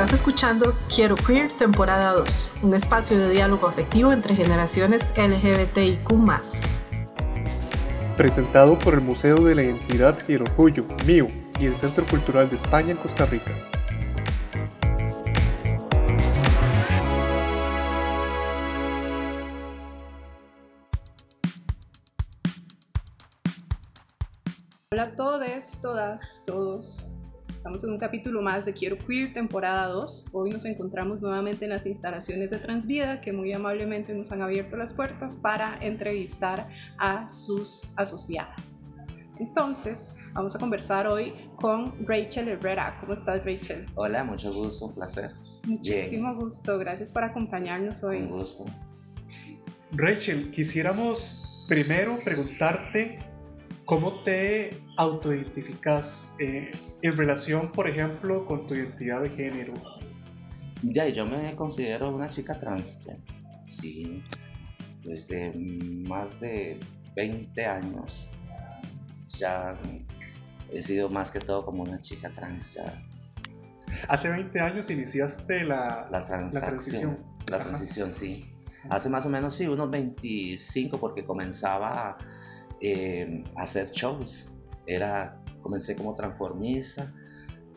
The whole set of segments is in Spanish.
Estás escuchando Quiero Queer temporada 2, un espacio de diálogo afectivo entre generaciones LGBTIQ. Presentado por el Museo de la Identidad y el Orgullo, MIO, y el Centro Cultural de España en Costa Rica. Hola a todos, todas, todos. Estamos en un capítulo más de Quiero Queer, temporada 2. Hoy nos encontramos nuevamente en las instalaciones de Transvida, que muy amablemente nos han abierto las puertas para entrevistar a sus asociadas. Entonces, vamos a conversar hoy con Rachel Herrera. ¿Cómo estás, Rachel? Hola, mucho gusto, un placer. Muchísimo gusto, gracias por acompañarnos hoy. Un gusto. Rachel, quisiéramos primero preguntarte cómo te autoidentificas eh, en relación, por ejemplo, con tu identidad de género. Ya, yo me considero una chica trans, sí, desde más de 20 años ya he sido más que todo como una chica trans ya. Hace 20 años iniciaste la, la, transición. La transición, sí. Hace más o menos, sí, unos 25 porque comenzaba hacer shows. Era, comencé como transformista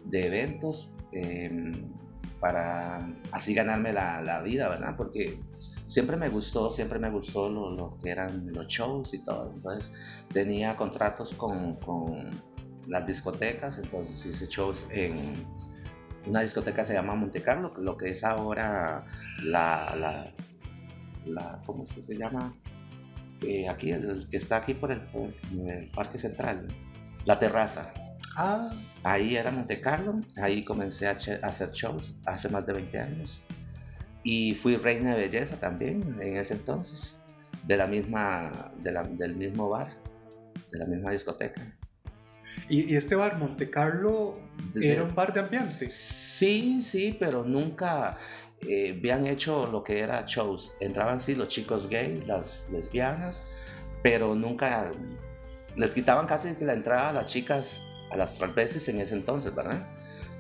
de eventos em, para así ganarme la, la, vida, ¿verdad? Porque siempre me gustó, siempre me gustó lo, que eran los shows y todo. Entonces tenía contratos con, con las discotecas, entonces hice shows en una discoteca se llama Monte Carlo, lo que es ahora la, la, la ¿cómo es que se llama? Eh, aquí, el que está aquí por el, el, Parque Central, la terraza. Ah. Ahí era Monte Carlo, ahí comencé a, hacer shows hace más de 20 años. Y fui reina de belleza también en ese entonces, de la misma, del mismo bar, de la misma discoteca. ¿Y, este bar, Monte Carlo, era un bar de ambiente? Sí, sí, pero nunca eh, habían hecho lo que era shows. Entraban sí los chicos gays, las lesbianas, pero nunca les quitaban casi la entrada a las chicas, a las transvestis en ese entonces, ¿verdad?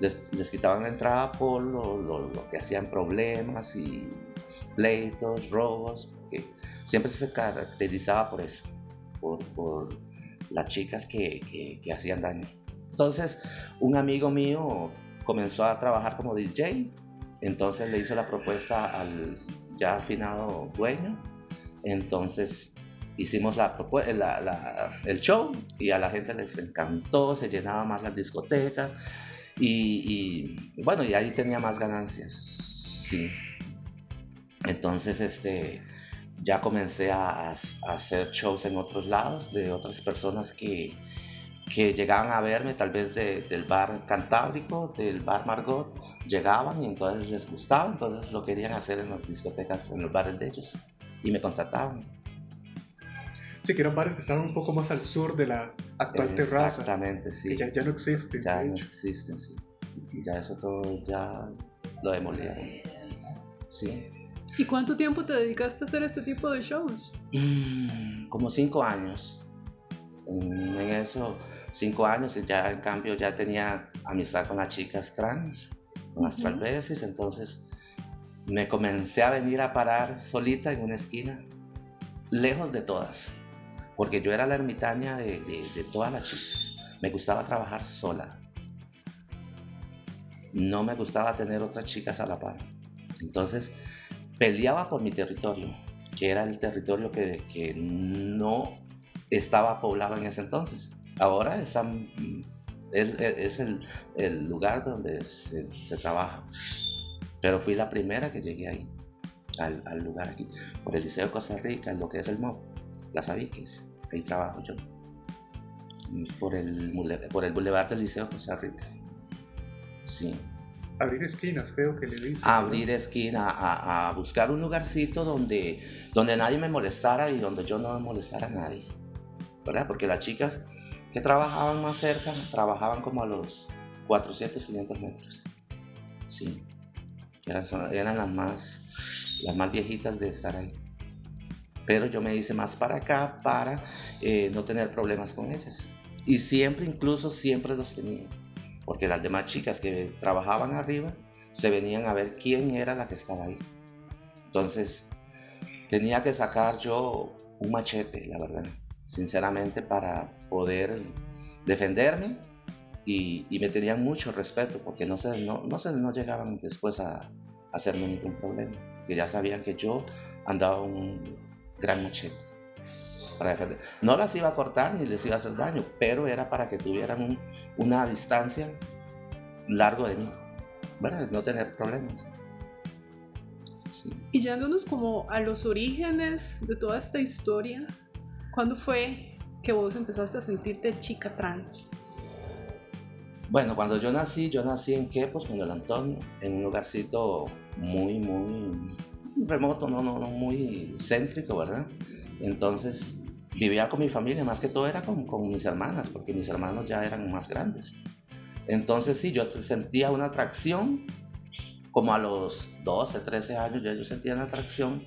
les, quitaban la entrada por lo, que hacían problemas y pleitos, robos, que siempre se caracterizaba por eso, por, las chicas que, que, hacían daño. Entonces, un amigo mío comenzó a trabajar como DJ, entonces le hizo la propuesta al ya afinado dueño, entonces hicimos la, el show y a la gente les encantó, se llenaba más las discotecas y, bueno, y ahí tenía más ganancias. Sí. Entonces, este, ya comencé a, hacer shows en otros lados de otras personas que, que llegaban a verme, tal vez del bar Cantábrico, del bar Margot, llegaban y entonces les gustaba, entonces lo querían hacer en las discotecas, en los bares de ellos, y me contrataban. Sí, que eran bares que estaban un poco más al sur de la actual terraza. Exactamente, sí. ya, ya, no existen. Ya no existen, sí. Ya eso todo, ya lo demolieron. Sí. ¿Y cuánto tiempo te dedicaste a hacer este tipo de shows? Mm, como cinco años. En, eso, cinco años, y ya en cambio ya tenía amistad con las chicas trans, con las transvesis, entonces me comencé a venir a parar solita en una esquina, lejos de todas porque yo era la ermitaña de, todas las chicas. Me gustaba trabajar sola. No me gustaba tener otras chicas a la par. Entonces, peleaba por mi territorio, que era el territorio que, no estaba poblado en ese entonces. Ahora están, es, el, lugar donde se, trabaja. Pero fui la primera que llegué ahí, al, lugar aquí, por el Liceo de Costa Rica, lo que es el MOB, las Aviques ahí trabajo yo, por el, por el Boulevard del Liceo Costa Rica. Sí. Abrir esquinas, creo que le dice. Abrir esquina, a, buscar un lugarcito donde, donde nadie me molestara y donde yo no molestara a nadie. ¿Verdad? Porque las chicas que trabajaban más cerca trabajaban como a los 400, 500 metros. Sí. Eran, las, más, las más viejitas de estar ahí pero yo me hice más para acá para eh, no tener problemas con ellas. Y siempre, incluso siempre los tenía, porque las demás chicas que trabajaban arriba se venían a ver quién era la que estaba ahí. Entonces, tenía que sacar yo un machete, la verdad, sinceramente, para poder defenderme y, me tenían mucho respeto porque no se, no, no, se, no llegaban después a, hacerme ningún problema, que ya sabían que yo andaba un gran machete para defender. No las iba a cortar ni les iba a hacer daño, pero era para que tuvieran una distancia largo de mí, ¿verdad? No tener problemas. Y yéndonos como a los orígenes de toda esta historia, ¿cuándo fue que vos empezaste a sentirte chica trans? Bueno, cuando yo nací, yo nací en qué? Pues con el Antonio, en un lugarcito muy, muy remoto, no, no, no, muy céntrico, ¿verdad? Entonces vivía con mi familia, más que todo era con, con mis hermanas, porque mis hermanos ya eran más grandes. Entonces sí, yo sentía una atracción, como a los 12, 13 años ya yo sentía una atracción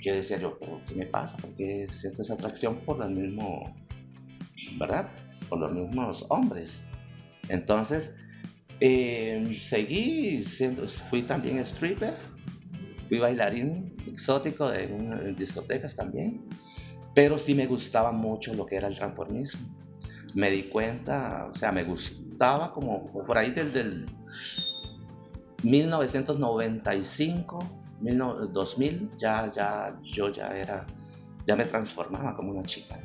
que decía yo, pero ¿qué me pasa? Porque siento esa atracción por el mismo, ¿verdad? Por los mismos hombres. Entonces, eh, seguí siendo, fui también stripper, fui bailarín exótico en, discotecas también, pero sí me gustaba mucho lo que era el transformismo. Me di cuenta, o sea, me gustaba como por ahí del, del 1995, 2000, ya, ya, yo ya era, ya me transformaba como una chica.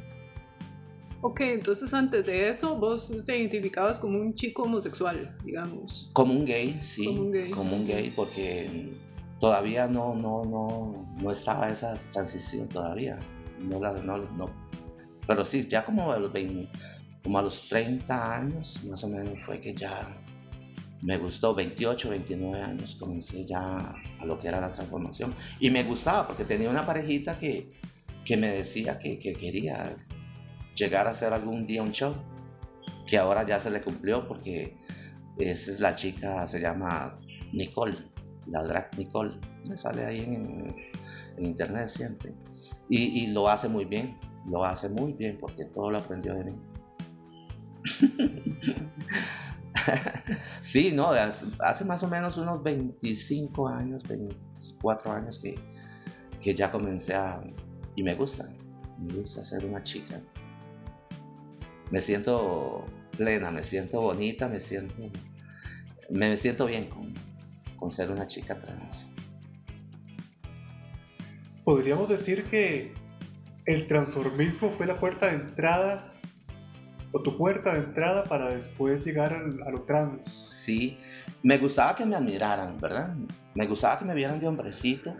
Ok, entonces antes de eso vos te identificabas como un chico homosexual, digamos. Como un gay, sí. Como un gay. Como un gay porque todavía no, no, no, no estaba esa transición todavía. No la, no, no. Pero sí, ya como a, los 20, como a los 30 años más o menos fue que ya me gustó, 28, 29 años comencé ya a lo que era la transformación. Y me gustaba porque tenía una parejita que, que me decía que, que quería llegar a hacer algún día un show, que ahora ya se le cumplió porque esa es la chica, se llama Nicole, la drag Nicole, me sale ahí en, internet siempre. Y, lo hace muy bien, lo hace muy bien porque todo lo aprendió de mí. sí, no, hace más o menos unos 25 años, 24 años que, que ya comencé a... Y me gusta, me gusta ser una chica me siento plena, me siento bonita, me siento, me siento bien con, con ser una chica trans. Podríamos decir que el transformismo fue la puerta de entrada o tu puerta de entrada para después llegar a lo trans. Sí, me gustaba que me admiraran, ¿verdad? Me gustaba que me vieran de hombrecito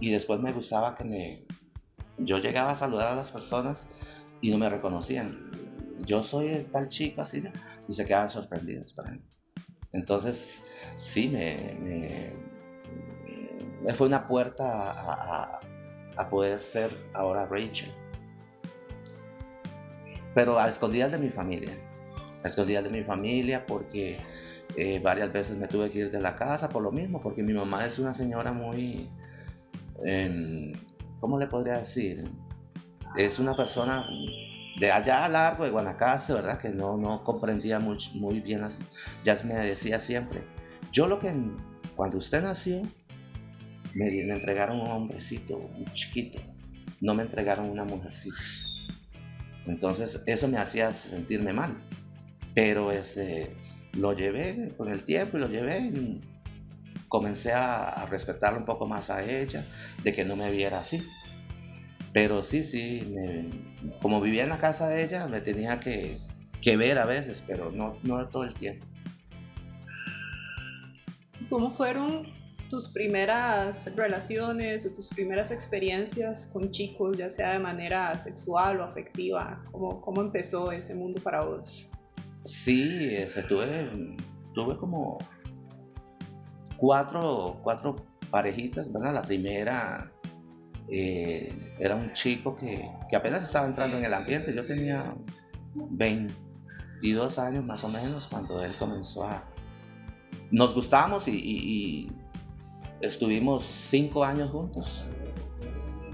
y después me gustaba que me... Yo llegaba a saludar a las personas y no me reconocían yo soy tal chico así, y se quedan sorprendidos. Para Entonces, sí, me, me, fue una puerta a, a, poder ser ahora Rachel. Pero a escondidas de mi familia. A escondidas de mi familia porque eh, varias veces me tuve que ir de la casa por lo mismo, porque mi mamá es una señora muy... Em, ¿Cómo le podría decir? Es una persona de allá a largo de Guanacaste, ¿verdad? Que no, no comprendía muy, muy bien. Ya me decía siempre, yo lo que, cuando usted nació, me, me entregaron un hombrecito, un chiquito, no me entregaron una mujercita. Entonces eso me hacía sentirme mal, pero ese, lo llevé con el tiempo y lo llevé y comencé a, a respetarlo un poco más a ella, de que no me viera así. Pero sí, sí, como vivía en la casa de ella, me tenía que, ver a veces, pero no, no todo el tiempo. ¿Cómo fueron tus primeras relaciones o tus primeras experiencias con chicos, ya sea de manera sexual o afectiva? ¿Cómo, cómo empezó ese mundo para vos? Sí, ese, tuve, como cuatro, cuatro parejitas, ¿verdad? La primera eh, era un chico que, que, apenas estaba entrando en el ambiente. Yo tenía 22 años más o menos cuando él comenzó a... Nos gustamos y, estuvimos cinco años juntos,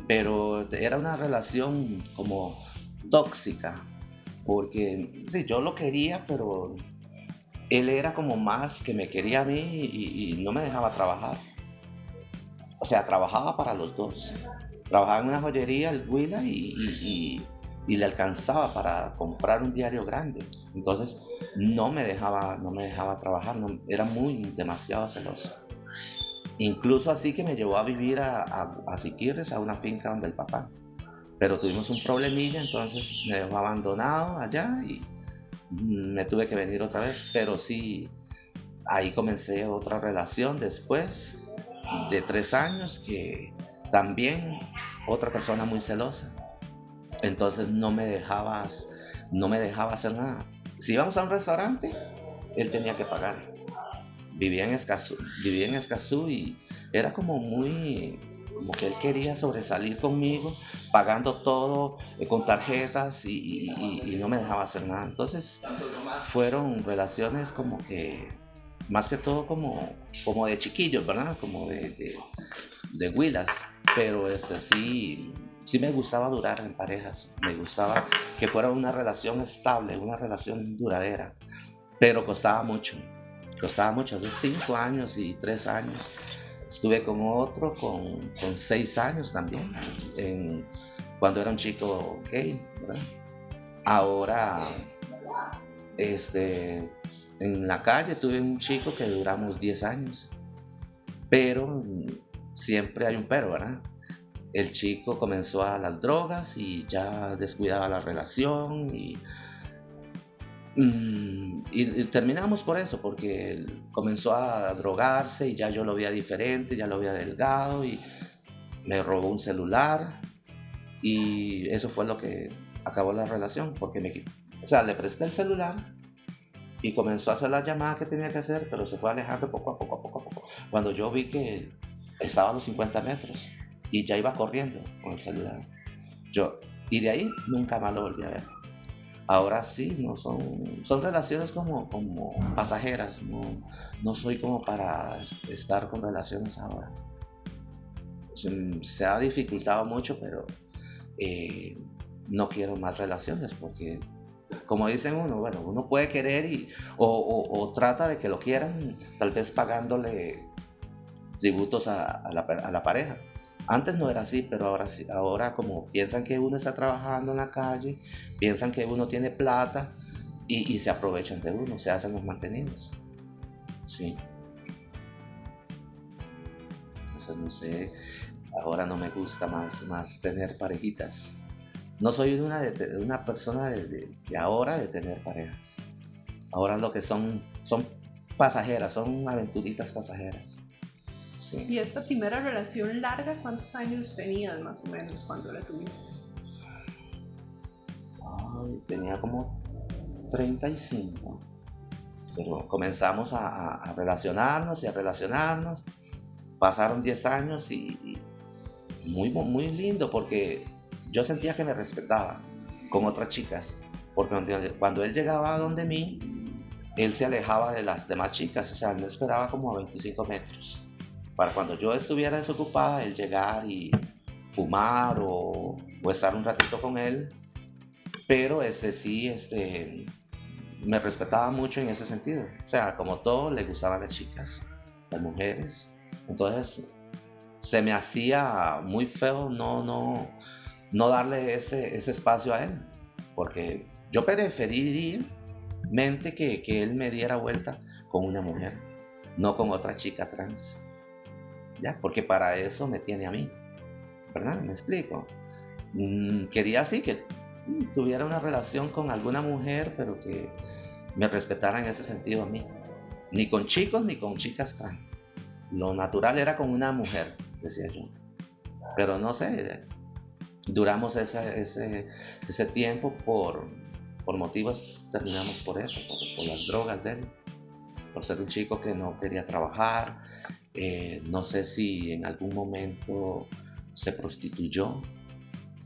pero era una relación como tóxica, porque sí, yo lo quería, pero él era como más que me quería a mí y, no me dejaba trabajar. O sea, trabajaba para los dos. Trabajaba en una joyería, el Huila, y, y, le alcanzaba para comprar un diario grande. Entonces, no me dejaba, no me dejaba trabajar, era muy demasiado celoso. Incluso así que me llevó a vivir a, a, a Siquirres, a una finca donde el papá. Pero tuvimos un problemilla, entonces me dejó abandonado allá y me tuve que venir otra vez, pero sí, ahí comencé otra relación después de tres años que también otra persona muy celosa. Entonces no me dejabas, no me dejaba hacer nada. Si íbamos a un restaurante, él tenía que pagar. Vivía en Escazú, vivía en Escazú y era como muy, como que él quería sobresalir conmigo, pagando todo eh, con tarjetas y, no me dejaba hacer nada. Entonces fueron relaciones como que, más que todo como, como de chiquillos, ¿verdad? Como de, de, de huilas. Pero este, sí, sí me gustaba durar en parejas, me gustaba que fuera una relación estable, una relación duradera, pero costaba mucho, costaba mucho, de cinco años y tres años Estuve con otro con, con seis años también, cuando era un chico gay. Ahora, este, en la calle tuve un chico que duramos 10 años, pero siempre hay un pero, ¿verdad? El chico comenzó a las drogas y ya descuidaba la relación y Mm, y, terminamos por eso, porque comenzó a drogarse y ya yo lo veía diferente, ya lo veía delgado y me robó un celular y eso fue lo que acabó la relación, porque me, o sea, le presté el celular y comenzó a hacer las llamadas que tenía que hacer, pero se fue alejando poco a poco, a poco a poco. Cuando yo vi que estaba a los 50 metros y ya iba corriendo con el celular. Yo, y de ahí nunca más lo volví a ver. Ahora sí, no son, son relaciones como, como pasajeras, no, no soy como para estar con relaciones ahora. Se, ha dificultado mucho, pero eh, no quiero más relaciones porque, como dicen uno, bueno, uno puede querer y, o, trata de que lo quieran, tal vez pagándole tributos a la pareja antes no era así, pero ahora sí. Ahora como piensan que uno está trabajando en la calle, piensan que uno tiene plata y, se aprovechan de uno, se hacen los mantenidos. Sí. Entonces no sé, ahora no me gusta más, más tener parejitas. No soy una, de, una persona de, ahora de tener parejas. Ahora lo que son son pasajeras, son aventuritas pasajeras. ¿Y esta primera relación larga, cuántos años tenías más o menos cuando la tuviste? tenía como 35. Pero comenzamos a, relacionarnos y a relacionarnos. Pasaron 10 años y, muy, muy lindo porque yo sentía que me respetaba con otras chicas. Porque cuando él llegaba a donde mí, él se alejaba de las demás chicas, o sea, no esperaba como a 25 metros para cuando yo estuviera desocupada, él llegar y fumar o, estar un ratito con él. Pero este sí, este, me respetaba mucho en ese sentido. O sea, como todo, le gustaban las chicas, las mujeres. Entonces, se me hacía muy feo no, no, no darle ese, ese espacio a él. Porque yo preferiría que, que él me diera vuelta con una mujer, no con otra chica trans. Porque para eso me tiene a mí, ¿verdad? Me explico. Mm, quería así que mm, tuviera una relación con alguna mujer, pero que me respetara en ese sentido a mí. Ni con chicos ni con chicas trans. Lo natural era con una mujer, decía yo. Pero no sé, duramos ese, tiempo por, por motivos, terminamos por eso, por las drogas de él, por ser un chico que no quería trabajar, eh, no sé si en algún momento se prostituyó,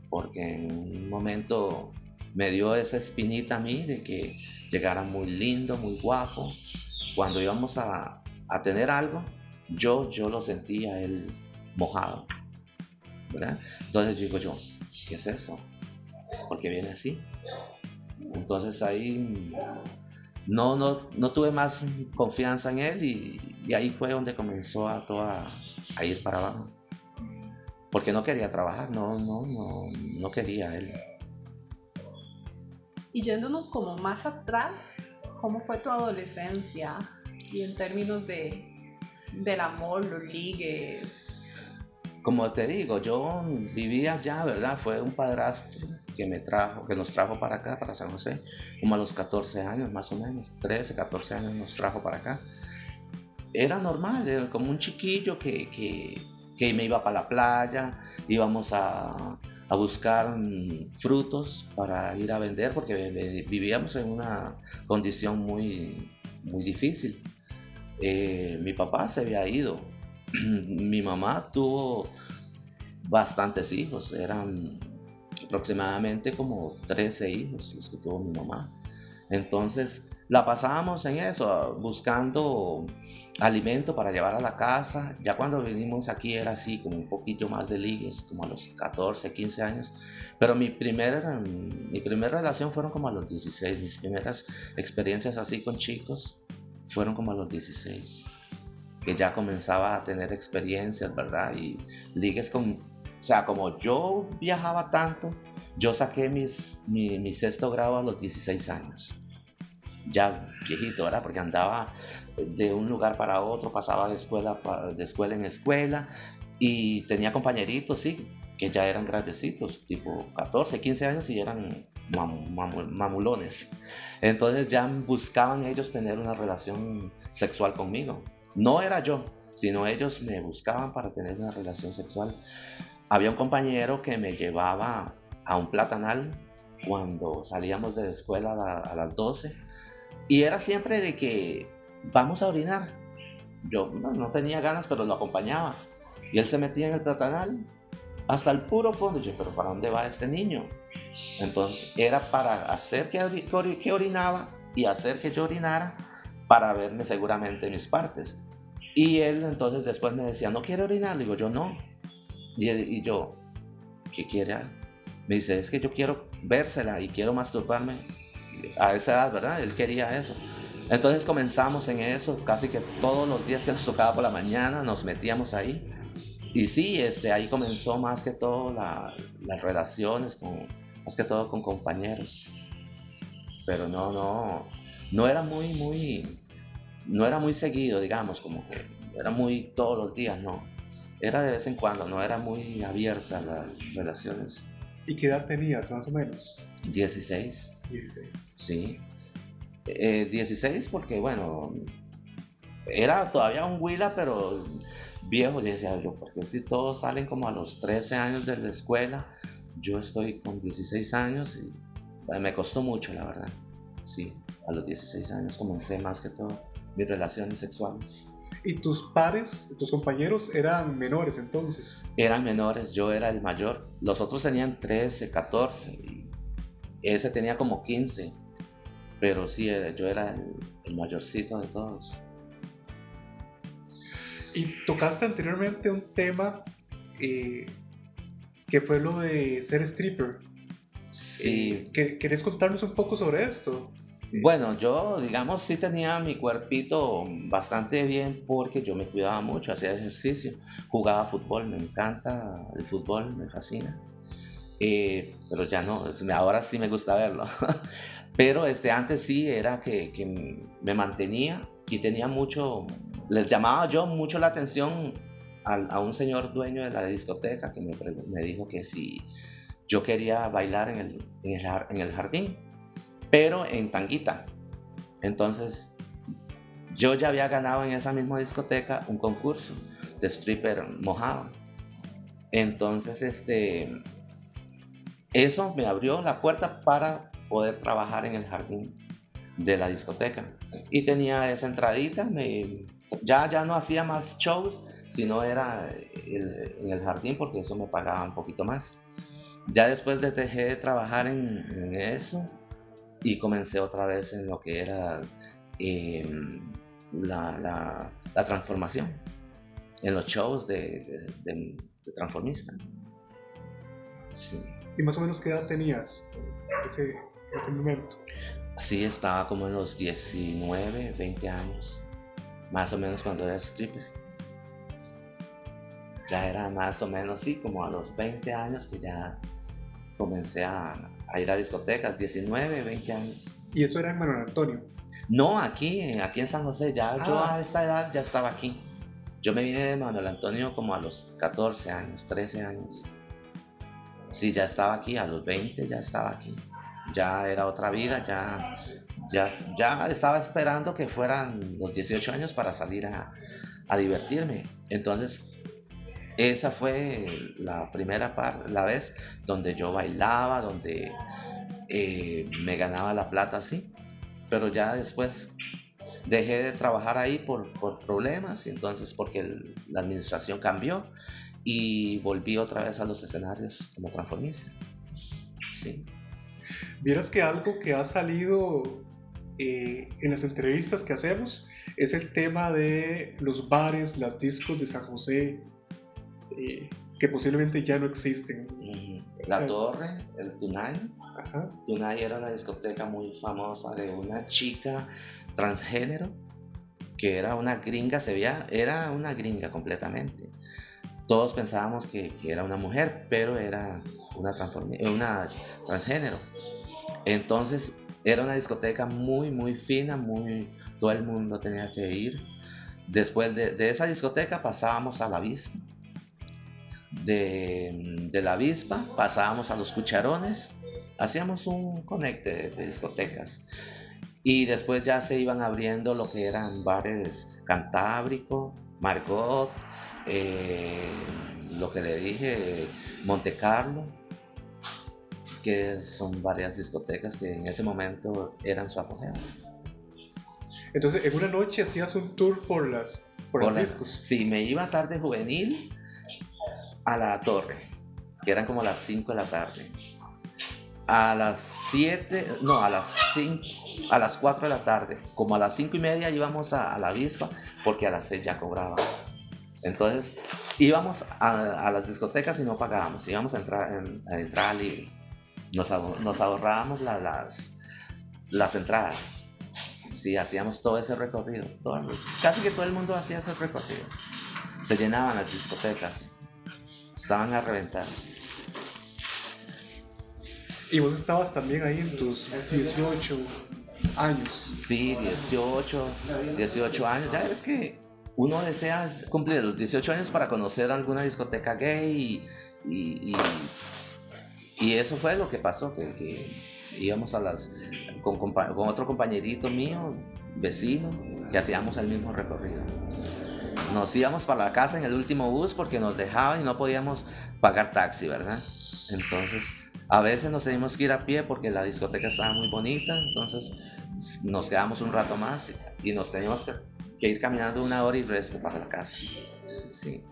porque en un momento me dio esa espinita a mí de que llegara muy lindo, muy guapo. Cuando íbamos a, a tener algo, yo, yo lo sentía él mojado. ¿verdad? Entonces digo yo, ¿qué es eso? Porque viene así. Entonces ahí no, no, no tuve más confianza en él y, y ahí fue donde comenzó a, toda, a ir para abajo. Porque no quería trabajar, no, no, no, no quería él. Y yéndonos como más atrás, ¿cómo fue tu adolescencia? Y en términos de, del amor, los ligues. Como te digo, yo vivía allá, ¿verdad? Fue un padrastro que me trajo, que nos trajo para acá, para San José, como a los 14 años más o menos, 13, 14 años nos trajo para acá. Era normal, era como un chiquillo que, que, me iba para la playa, íbamos a, a buscar mm, frutos para ir a vender porque vivíamos en una condición muy, muy difícil. Eh, mi papá se había ido, mi mamá tuvo bastantes hijos, eran aproximadamente como 13 hijos los que tuvo mi mamá. Entonces la pasábamos en eso, buscando alimento para llevar a la casa. Ya cuando vinimos aquí era así, como un poquito más de ligues, como a los 14, 15 años. Pero mi primera, mi primera relación fueron como a los 16. Mis primeras experiencias así con chicos fueron como a los 16. Que ya comenzaba a tener experiencias, ¿verdad? Y ligues con... O sea, como yo viajaba tanto, yo saqué mis, mi, sexto grado a los 16 años ya viejito, ¿verdad? Porque andaba de un lugar para otro, pasaba de escuela, de escuela en escuela y tenía compañeritos, sí, que ya eran grandecitos, tipo 14, 15 años y eran mamulones. Entonces ya buscaban ellos tener una relación sexual conmigo. No era yo, sino ellos me buscaban para tener una relación sexual. Había un compañero que me llevaba a un platanal cuando salíamos de la escuela a, las 12 y era siempre de que vamos a orinar. Yo no, tenía ganas, pero lo acompañaba. Y él se metía en el platanal hasta el puro fondo. Y yo, pero ¿para dónde va este niño? Entonces era para hacer que, que orinaba y hacer que yo orinara para verme seguramente mis partes. Y él entonces después me decía, ¿no quiere orinar? Le digo, yo no. Y, y yo, ¿qué quiere? Me dice, es que yo quiero vérsela y quiero masturbarme a esa edad, ¿verdad? Él quería eso. Entonces comenzamos en eso, casi que todos los días que nos tocaba por la mañana nos metíamos ahí. Y sí, este, ahí comenzó más que todo las relaciones, con, más que todo con compañeros. Pero no, no, no era muy, muy, no era muy seguido, digamos, como que era muy todos los días, no. Era de vez en cuando, no era muy abierta las relaciones. ¿Y qué edad tenías, más o menos? 16. 16. Sí. 16 eh, porque, bueno, era todavía un Willa, pero viejo, decía yo, porque si todos salen como a los 13 años de la escuela, yo estoy con 16 años y eh, me costó mucho, la verdad. Sí, a los 16 años comencé más que todo mis relaciones sexuales. ¿Y tus pares, tus compañeros eran menores entonces? Eran menores, yo era el mayor. Los otros tenían 13, 14 ese tenía como 15, pero sí, yo era el, mayorcito de todos. Y tocaste anteriormente un tema eh, que fue lo de ser stripper. Sí. Eh, ¿Querés contarnos un poco sobre esto? Bueno, yo, digamos, sí tenía mi cuerpito bastante bien porque yo me cuidaba mucho, hacía ejercicio, jugaba fútbol, me encanta el fútbol, me fascina. Eh, pero ya no, ahora sí me gusta verlo. pero este, antes sí era que, me mantenía y tenía mucho, les llamaba yo mucho la atención a, a un señor dueño de la discoteca que me, me, dijo que si yo quería bailar en el, en el, en el jardín, pero en tanguita. Entonces yo ya había ganado en esa misma discoteca un concurso de stripper mojado. Entonces, este, eso me abrió la puerta para poder trabajar en el jardín de la discoteca. Y tenía esa entradita, me, ya, ya no hacía más shows, sino era en el jardín porque eso me pagaba un poquito más. Ya después de dejé de trabajar en, eso y comencé otra vez en lo que era em, la, la, transformación, en los shows de, de, de transformista. Sí. ¿Y más o menos qué edad tenías ese, ese momento? Sí, estaba como en los 19, 20 años, más o menos cuando era stripper. Ya era más o menos, sí, como a los 20 años que ya comencé a, a ir a discotecas, 19, 20 años. ¿Y eso era en Manuel Antonio? No, aquí, aquí en San José, ya yo Ah. a esta edad ya estaba aquí. Yo me vine de Manuel Antonio como a los 14 años, 13 años. Sí, ya estaba aquí, a los 20 ya estaba aquí. Ya era otra vida, ya, ya, ya estaba esperando que fueran los 18 años para salir a, a divertirme. Entonces, esa fue la primera parte, la vez donde yo bailaba, donde eh, me ganaba la plata así. Pero ya después dejé de trabajar ahí por, por problemas, entonces porque el- la administración cambió y volví otra vez a los escenarios como transformista. Sí. Vieras que algo que ha salido eh, en las entrevistas que hacemos es el tema de los bares, las discos de San José, eh, que posiblemente ya no existen. La. Torre, el Tunay. Ajá. Tunay era una discoteca muy famosa de una chica transgénero que era una gringa, se veía, era una gringa completamente. Todos pensábamos que, que era una mujer, pero era una, transformi- una transgénero. Entonces era una discoteca muy, muy fina, muy, todo el mundo tenía que ir. Después de, de esa discoteca pasábamos a la avispa. De, de la avispa pasábamos a los cucharones. Hacíamos un conecte de, de discotecas. Y después ya se iban abriendo lo que eran bares Cantábrico, Margot, eh, lo que le dije, Monte Carlo, que son varias discotecas que en ese momento eran su apogeo. Entonces, en una noche hacías un tour por las por, Por los discos. Sí, me iba tarde juvenil a la torre, que eran como las 5 de la tarde. A las 7, no, a las 5, a las 4 de la tarde. Como a las 5 y media íbamos a, a la avispa, porque a las 6 ya cobraba. Entonces íbamos a, a las discotecas y no pagábamos, íbamos a entrar en, a entrada libre. Nos, nos ahorrábamos la- las, las entradas. Sí, hacíamos todo ese recorrido. todo casi que todo el mundo hacía ese recorrido. Se llenaban las discotecas. Estaban a reventar. Y vos estabas también ahí en tus 18 años. Sí, 18, 18 años. Ya es que uno desea cumplir los 18 años para conocer alguna discoteca gay y, y, y- y eso fue lo que pasó, que, que íbamos a las con, con otro compañerito mío, vecino, que hacíamos el mismo recorrido. Nos íbamos para la casa en el último bus porque nos dejaban y no podíamos pagar taxi, ¿verdad? Entonces, a veces nos teníamos que ir a pie porque la discoteca estaba muy bonita, entonces nos quedamos un rato más y nos teníamos que, que ir caminando una hora y resto para la casa. Sí.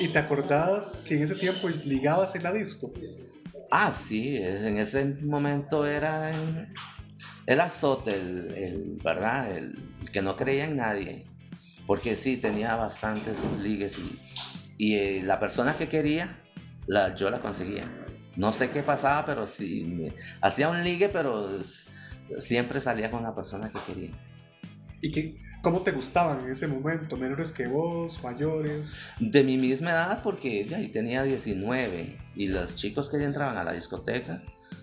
¿Y te acordabas si en ese tiempo ligabas en la disco? Ah, sí, en ese momento era el, el azote, el, el- ¿verdad? El, el que no creía en nadie. Porque sí, tenía bastantes ligues y, y eh, la persona que quería, la, yo la conseguía. No sé qué pasaba, pero sí, me- hacía un ligue, pero siempre salía con la persona que quería. ¿Y qué, cómo te gustaban en ese momento? ¿Menores que vos? ¿Mayores? De mi misma edad, porque ya tenía 19 y los chicos que ya entraban a la discoteca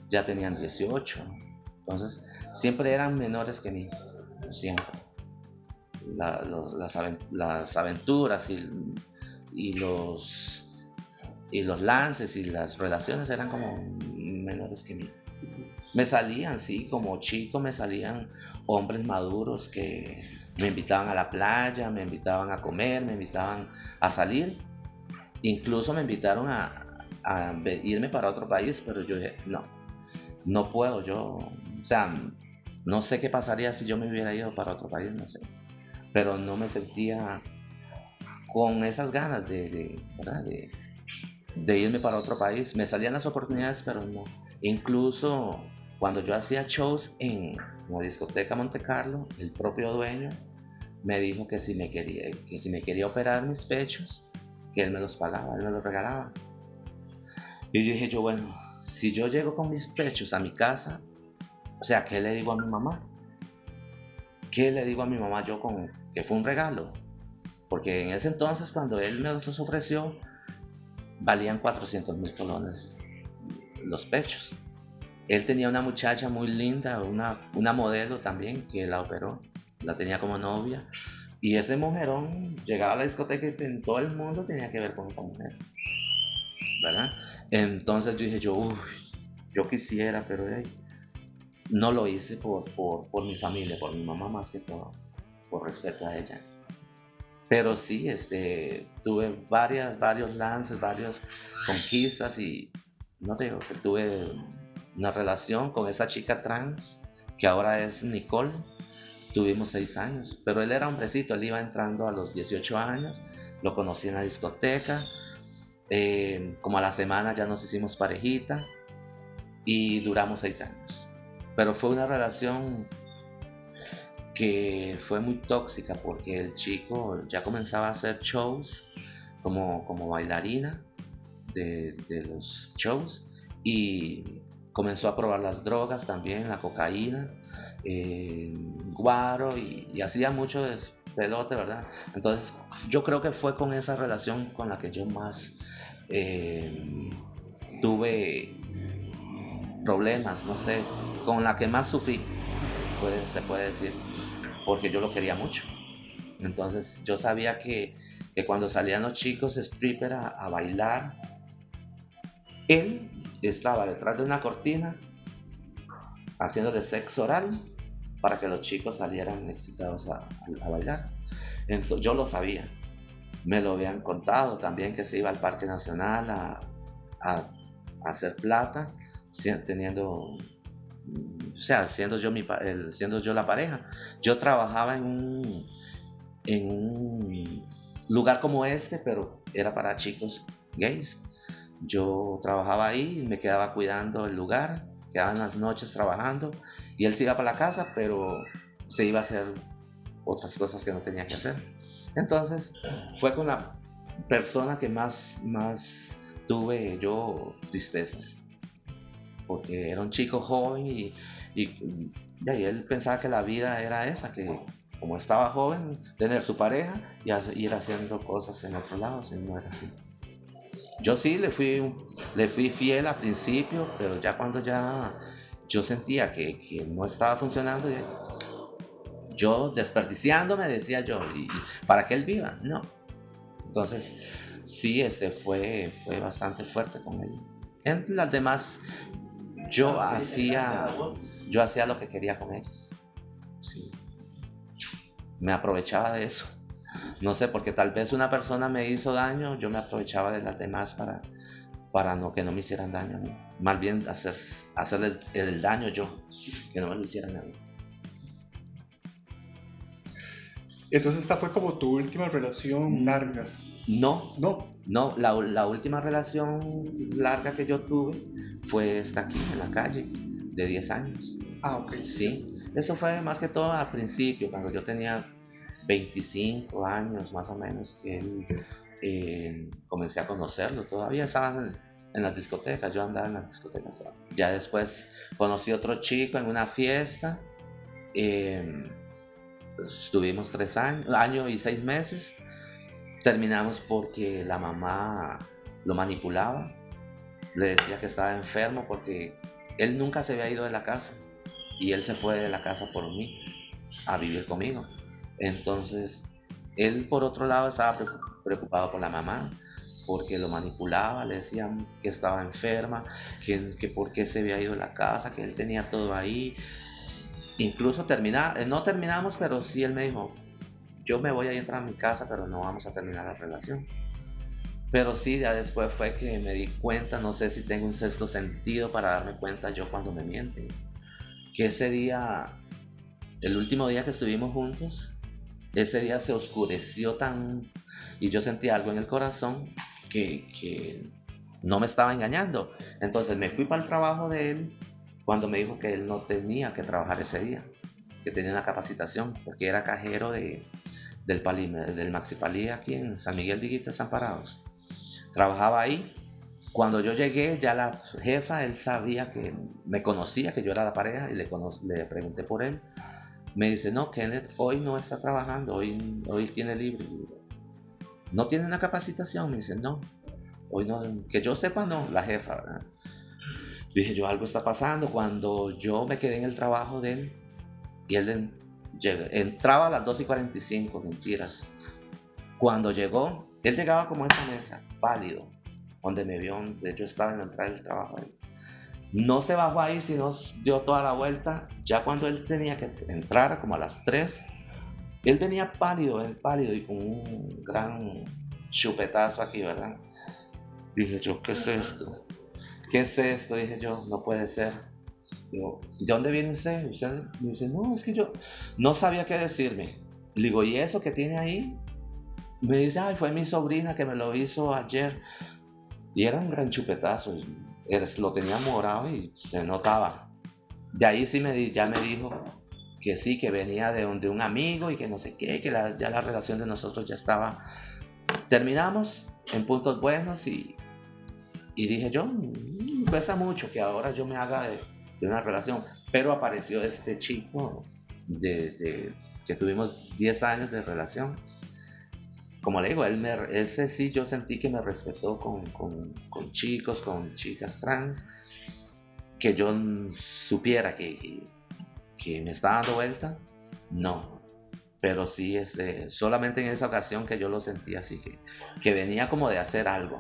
ya tenían 18. Entonces, siempre eran menores que mí, siempre. Las, aven- las aventuras y, los, lances y las relaciones eran como menores que mí. Me salían, sí, como chico me salían hombres maduros que me invitaban a la playa, me invitaban a comer, me invitaban a salir. Incluso me invitaron a, a irme para otro país, pero yo dije, no, no puedo, yo, o sea, no sé qué pasaría si yo me hubiera ido para otro país, no sé. Pero no me sentía con esas ganas de, irme para otro país. Me salían las oportunidades, pero no. Incluso cuando yo hacía shows en la discoteca Monte Carlo, el propio dueño me dijo que si me quería, que si me quería operar mis pechos, que él me los pagaba, él me los regalaba. Y dije yo, bueno, si yo llego con mis pechos a mi casa, O sea, ¿qué le digo a mi mamá? ¿Qué le digo a mi mamá yo con que fue un regalo? Porque en ese entonces, cuando él me los ofreció, valían 400 mil colones los pechos. Él tenía una muchacha muy linda, una, una modelo también, que la operó, la tenía como novia. Y ese mujerón llegaba a la discoteca y en todo el mundo tenía que ver con esa mujer. ¿Verdad? Entonces yo dije, yo, uy, yo quisiera, pero no lo hice por, por, por, mi familia, por mi mamá más que todo, por respeto a ella. Pero sí, este, tuve varias, varios lances, varias conquistas y no te digo que tuve una relación con esa chica trans que ahora es Nicole. Tuvimos seis años, pero él era hombrecito, él iba entrando a los 18 años, lo conocí en la discoteca, eh, como a la semana ya nos hicimos parejita y duramos seis años. Pero fue una relación que fue muy tóxica porque el chico ya comenzaba a hacer shows como, como bailarina de, de los shows y comenzó a probar las drogas también, la cocaína, eh, guaro y, hacía mucho pelote, ¿verdad? Entonces yo creo que fue con esa relación con la que yo más eh, tuve problemas, no sé, con la que más sufrí, se puede decir, porque yo lo quería mucho. Entonces yo sabía que, cuando salían los chicos stripper a bailar, él estaba detrás de una cortina haciéndole sexo oral para que los chicos salieran excitados a, bailar. Entonces, yo lo sabía. Me lo habían contado también que se iba al Parque Nacional a, hacer plata, teniendo, o sea, siendo yo, mi, siendo yo la pareja. Yo trabajaba en un, en un lugar como este, pero era para chicos gays. Yo trabajaba ahí, me quedaba cuidando el lugar, quedaba en las noches trabajando y él se iba para la casa, pero se iba a hacer otras cosas que no tenía que hacer. Entonces fue con la persona que más, más tuve yo tristezas, porque era un chico joven y, y, y él pensaba que la vida era esa, que como estaba joven, tener su pareja y ir haciendo cosas en otro lado, y no era así. Yo sí le fui, le fui fiel al principio, pero ya cuando ya yo sentía que, no estaba funcionando, yo desperdiciándome decía yo, ¿y para que él viva? No. Entonces, sí, este fue, fue bastante fuerte con él. En las demás, yo hacía, yo hacía lo que quería con ellos. Sí. Me aprovechaba de eso. No sé, porque tal vez una persona me hizo daño, yo me aprovechaba de las demás para, para no, que no me hicieran daño. Más bien hacer, hacerles el daño yo, que no me lo hicieran a mí. Entonces esta fue como tu última relación mm. larga. No. No. No, la, la, última relación larga que yo tuve fue esta aquí, en la calle, de 10 años. Ah, ok. Sí. Eso fue más que todo al principio, cuando yo tenía 25 años más o menos que él, eh, comencé a conocerlo. Todavía estaba en, las discotecas, yo andaba en las discotecas. Ya después conocí otro chico en una fiesta. Eh, estuvimos tres años, año y seis meses. Terminamos porque la mamá lo manipulaba. Le decía que estaba enfermo porque él nunca se había ido de la casa. Y él se fue de la casa por mí, a vivir conmigo. Entonces, él por otro lado estaba preocupado por la mamá, porque lo manipulaba, le decían que estaba enferma, que, que por qué se había ido de la casa, que él tenía todo ahí. Incluso termina, no terminamos, pero sí él me dijo, yo me voy a ir para mi casa, pero no vamos a terminar la relación. Pero sí, ya después fue que me di cuenta, no sé si tengo un sexto sentido para darme cuenta yo cuando me mienten. Que ese día, el último día que estuvimos juntos, ese día se oscureció tan y yo sentí algo en el corazón que, que no me estaba engañando. Entonces me fui para el trabajo de él cuando me dijo que él no tenía que trabajar ese día, que tenía una capacitación, porque era cajero de, del, del Maxi Palí aquí en San Miguel de Iguita, Trabajaba ahí. Cuando yo llegué, ya la jefa, él sabía que me conocía que yo era la pareja y le, le pregunté por él. Me dice, no, Kenneth hoy no está trabajando, hoy, hoy tiene libre. No tiene una capacitación, me dice, no. Hoy no, que yo sepa, no, la jefa. Dije yo, algo está pasando. Cuando yo me quedé en el trabajo de él, y él entraba a las 2 y 45, mentiras. Cuando llegó, él llegaba como a esa mesa, pálido, donde me vio, de yo estaba en la entrada del trabajo. No se bajó ahí, sino dio toda la vuelta. Ya cuando él tenía que entrar, como a las 3, él venía pálido, él pálido y con un gran chupetazo aquí, ¿verdad? Dije yo, ¿qué es esto? ¿Qué es esto? Dije yo, no puede ser. Digo, ¿de dónde viene usted? Usted me dice, no, es que yo no sabía qué decirme. Le digo, ¿y eso que tiene ahí? Me dice, ay, fue mi sobrina que me lo hizo ayer. Y era un gran chupetazo. Lo tenía morado y se notaba. De ahí sí me, ya me dijo que sí, que venía de un, un amigo y que no sé qué, que ya la relación de nosotros ya estaba. Terminamos en puntos buenos y, y dije yo, mm, pesa mucho que ahora yo me haga de, de una relación. Pero apareció este chico de, que tuvimos 10 años de relación. Como le digo, él me, ese sí yo sentí que me respetó con, con, chicos, con chicas trans, que yo supiera que, que me está dando vuelta, no. Pero sí, es, solamente en esa ocasión que yo lo sentí así, que, que venía como de hacer algo.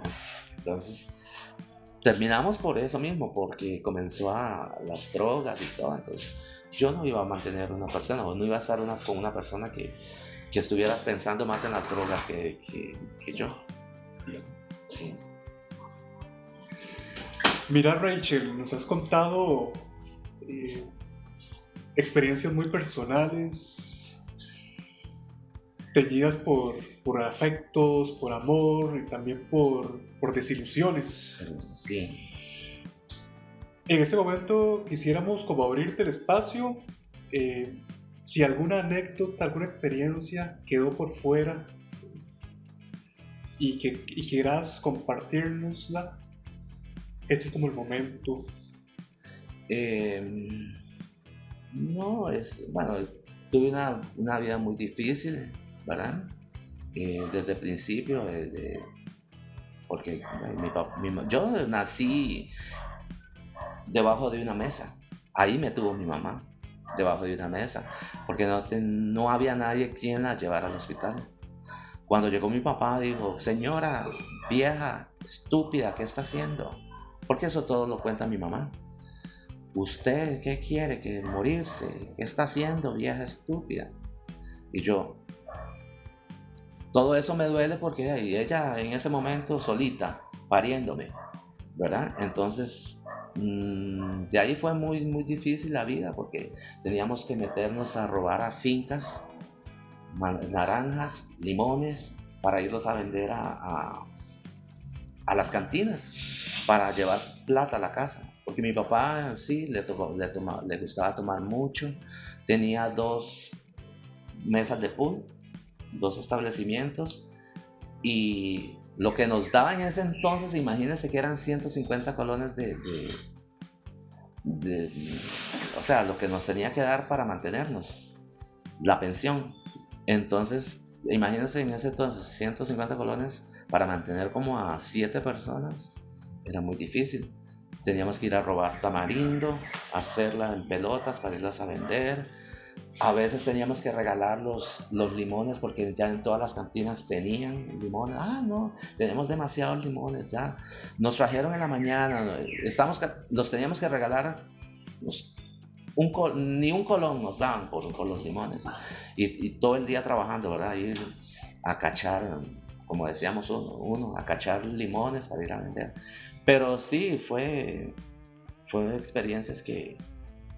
Entonces, terminamos por eso mismo, porque comenzó a las drogas y todo. Entonces, yo no iba a mantener una persona, o no iba a estar con una persona que, que estuviera pensando más en las drogas que, que, yo. Sí. Mira, Rachel, nos has contado eh, experiencias muy personales, teñidas por, por afectos, por amor y también por, por desilusiones. Sí. En este momento quisiéramos como abrirte el espacio. Eh, si alguna anécdota, alguna experiencia quedó por fuera y que y quieras compartirnosla, este es como el momento. Eh, no, es, bueno, tuve una, una vida muy difícil, ¿verdad? Eh, desde el principio, porque mi, yo nací debajo de una mesa. Ahí me tuvo mi mamá, debajo de una mesa, porque no, no había nadie quien la llevara al hospital. Cuando llegó mi papá, dijo, señora, vieja, estúpida, ¿qué está haciendo? Porque eso todo lo cuenta mi mamá. ¿Usted qué quiere? ¿Que morirse? ¿Qué está haciendo, vieja estúpida? Y yo, todo eso me duele porque ella en ese momento solita, pariéndome, ¿verdad? Entonces, mm, de ahí fue muy, muy difícil la vida porque teníamos que meternos a robar a fincas, naranjas, limones, para irlos a vender a, a, las cantinas, para llevar plata a la casa. Porque mi papá sí le, tocó, le, le gustaba tomar mucho, tenía dos mesas de pool dos establecimientos y lo que nos daban en ese entonces, imagínense que eran 150 colones de, de, o sea, lo que nos tenía que dar para mantenernos, la pensión. Entonces, imagínense en ese entonces, 150 colones para mantener como a 7 personas, era muy difícil. Teníamos que ir a robar tamarindo, hacerla en pelotas para irlas a vender a veces teníamos que regalar los, los limones porque ya en todas las cantinas tenían limones. Ah, no, tenemos demasiados limones ya. Nos trajeron en la mañana, estamos, los teníamos que regalar. Pues, un, ni un colón nos daban por, por los limones. Y, y, todo el día trabajando, ¿verdad? Ir a cachar, como decíamos uno, uno, a cachar limones para ir a vender. Pero sí, fue, fue experiencias que,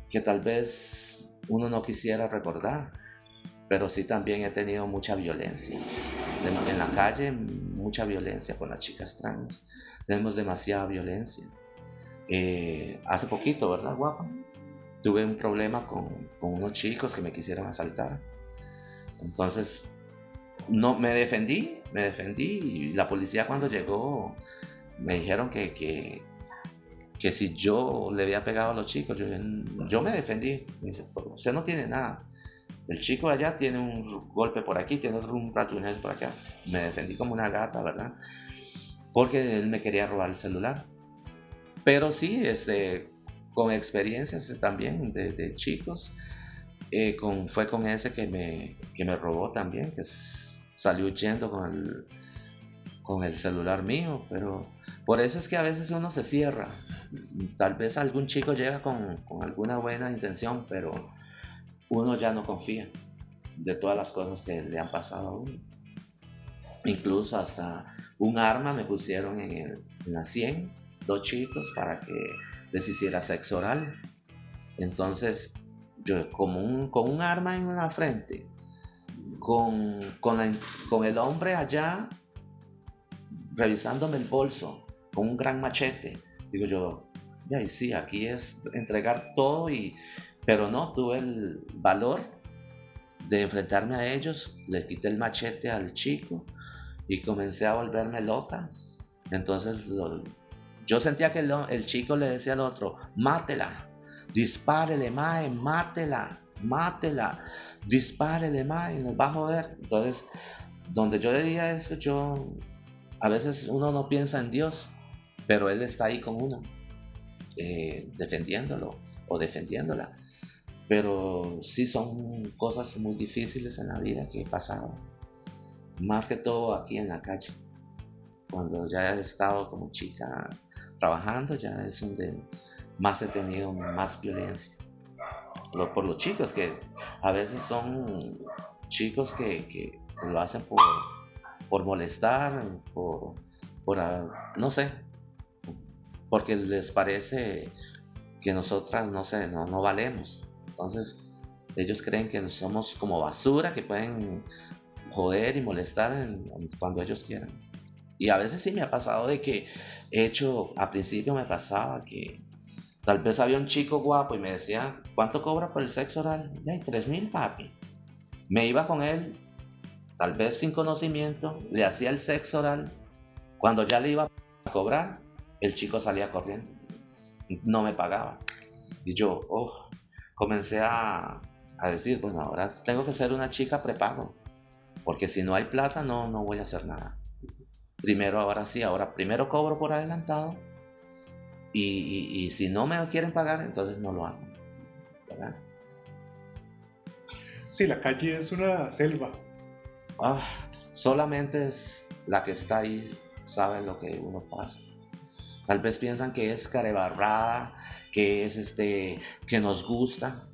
que tal vez uno no quisiera recordar, pero sí también he tenido mucha violencia. En la calle, mucha violencia con las chicas trans. Tenemos demasiada violencia. Eh, hace poquito, ¿verdad, guapa? Tuve un problema con, unos chicos que me quisieron asaltar. Entonces, no, me defendí, me defendí y la policía cuando llegó me dijeron que, que, que si yo le había pegado a los chicos, yo, yo me defendí. Dice, usted no tiene nada. El chico allá tiene un golpe por aquí, tiene un ratunel por acá. Me defendí como una gata, ¿verdad? Porque él me quería robar el celular. Pero sí, este, con experiencias también de, chicos. Eh, con, fue con ese que me, que me robó también, que salió huyendo con el, con el celular mío, pero por eso es que a veces uno se cierra. Tal vez algún chico llega con, con alguna buena intención, pero uno ya no confía de todas las cosas que le han pasado a uno. Incluso hasta un arma me pusieron en, la 100, dos chicos, para que les hiciera sexo oral. Entonces, yo como un, con un arma en la frente, con, con el hombre allá revisándome el bolso, con un gran machete, digo yo, ya sí, aquí es entregar todo y pero no, tuve el valor de enfrentarme a ellos, les quité el machete al chico y comencé a volverme loca. Entonces yo sentía que el, chico le decía al otro, mátela, dispárele, mae, mátela, mátela, dispárele, mae, nos va a joder. Entonces, donde yo le decía eso, yo, a veces uno no piensa en Dios, pero Él está ahí con uno, eh, defendiéndolo o defendiéndola. Pero sí son cosas muy difíciles en la vida que he pasado. Más que todo aquí en la calle. Cuando ya he estado como chica trabajando, ya es donde más he tenido más violencia. Por los chicos, que a veces son chicos que, que lo hacen por, por molestar, por, por, ah, no sé, porque les parece que nosotras, no sé, no, no valemos. Entonces, ellos creen que somos como basura, que pueden joder y molestar cuando ellos quieran. Y a veces sí me ha pasado de que he hecho, a principio me pasaba que tal vez había un chico guapo y me decía, ¿cuánto cobra por el sexo oral? Ay, tres mil papi. Me iba con él, tal vez sin conocimiento, le hacía el sexo oral. Cuando ya le iba a cobrar, el chico salía corriendo. No me pagaba. Y yo, oh, comencé a, decir, bueno, ahora tengo que ser una chica prepago, porque si no hay plata no, no voy a hacer nada. Primero, ahora sí, ahora primero cobro por adelantado y, si no me quieren pagar, entonces no lo hago. ¿verdad? Sí, la calle es una selva. Ah, solamente es la que está ahí sabe lo que uno pasa. Tal vez piensan que es carebarrada, que es este, que nos gusta.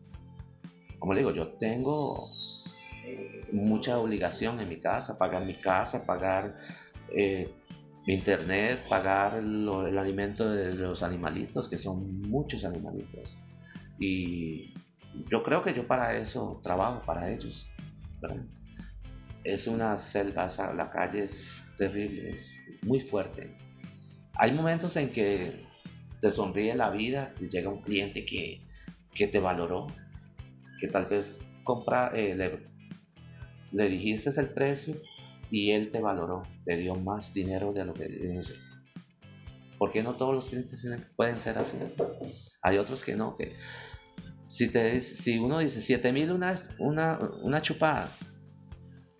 Como le digo, yo tengo mucha obligación en mi casa, pagar mi casa, pagar eh, internet, pagar el alimento de, los animalitos, que son muchos animalitos. Y yo creo que yo para eso trabajo, para ellos. Es una selva, la calle es terrible, es muy fuerte hay momentos en que te sonríe la vida, te llega un cliente que, que te valoró, que tal vez compra, eh, le, dijiste el precio y él te valoró, te dio más dinero de lo que dice. ¿Por qué no todos los clientes pueden ser así? Hay otros que no, que si, te, si uno dice 7 mil una, una, una chupada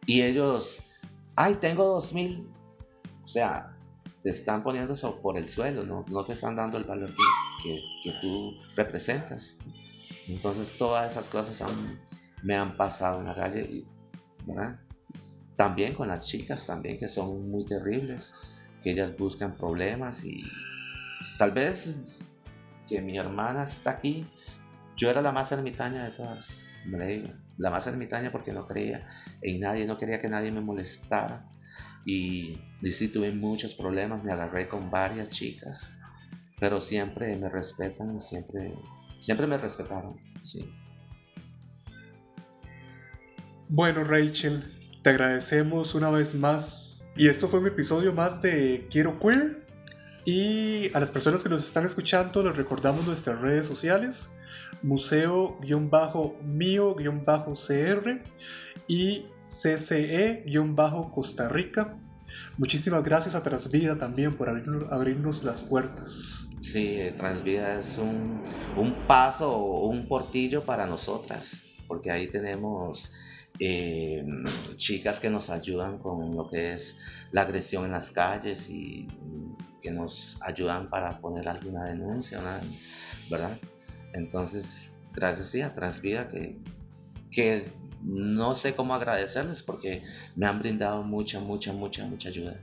y ellos, ay, tengo 2 mil, o sea, te están poniendo eso por el suelo, no, no te están dando el valor que, que, tú representas. Entonces todas esas cosas me han pasado en la calle. También con las chicas, también que son muy terribles, que ellas buscan problemas y tal vez que mi hermana está aquí, yo era la más ermitaña de todas, me digo, la más ermitaña porque no creía en nadie, no quería que nadie me molestara y, y sí tuve muchos problemas, me agarré con varias chicas, pero siempre me respetan, siempre, siempre me respetaron, sí. Bueno, Rachel, te agradecemos una vez más. Y esto fue un episodio más de Quiero Queer. Y a las personas que nos están escuchando les recordamos nuestras redes sociales, museo-mío-cr y CCE-Costa Rica. Muchísimas gracias a Trasvida también por abrirnos las puertas. Sí, Transvida es un, un paso un portillo para nosotras, porque ahí tenemos eh, chicas que nos ayudan con lo que es la agresión en las calles y que nos ayudan para poner alguna denuncia, ¿verdad? Entonces, gracias sí, a Transvida que, que no sé cómo agradecerles porque me han brindado mucha, mucha, mucha, mucha ayuda.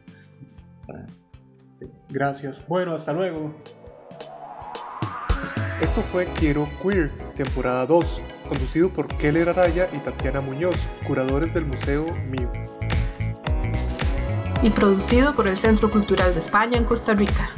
gracias. Bueno, hasta luego. Esto fue Quiero Queer, temporada 2, conducido por Keller Araya y Tatiana Muñoz, curadores del Museo MIU. Y producido por el Centro Cultural de España en Costa Rica.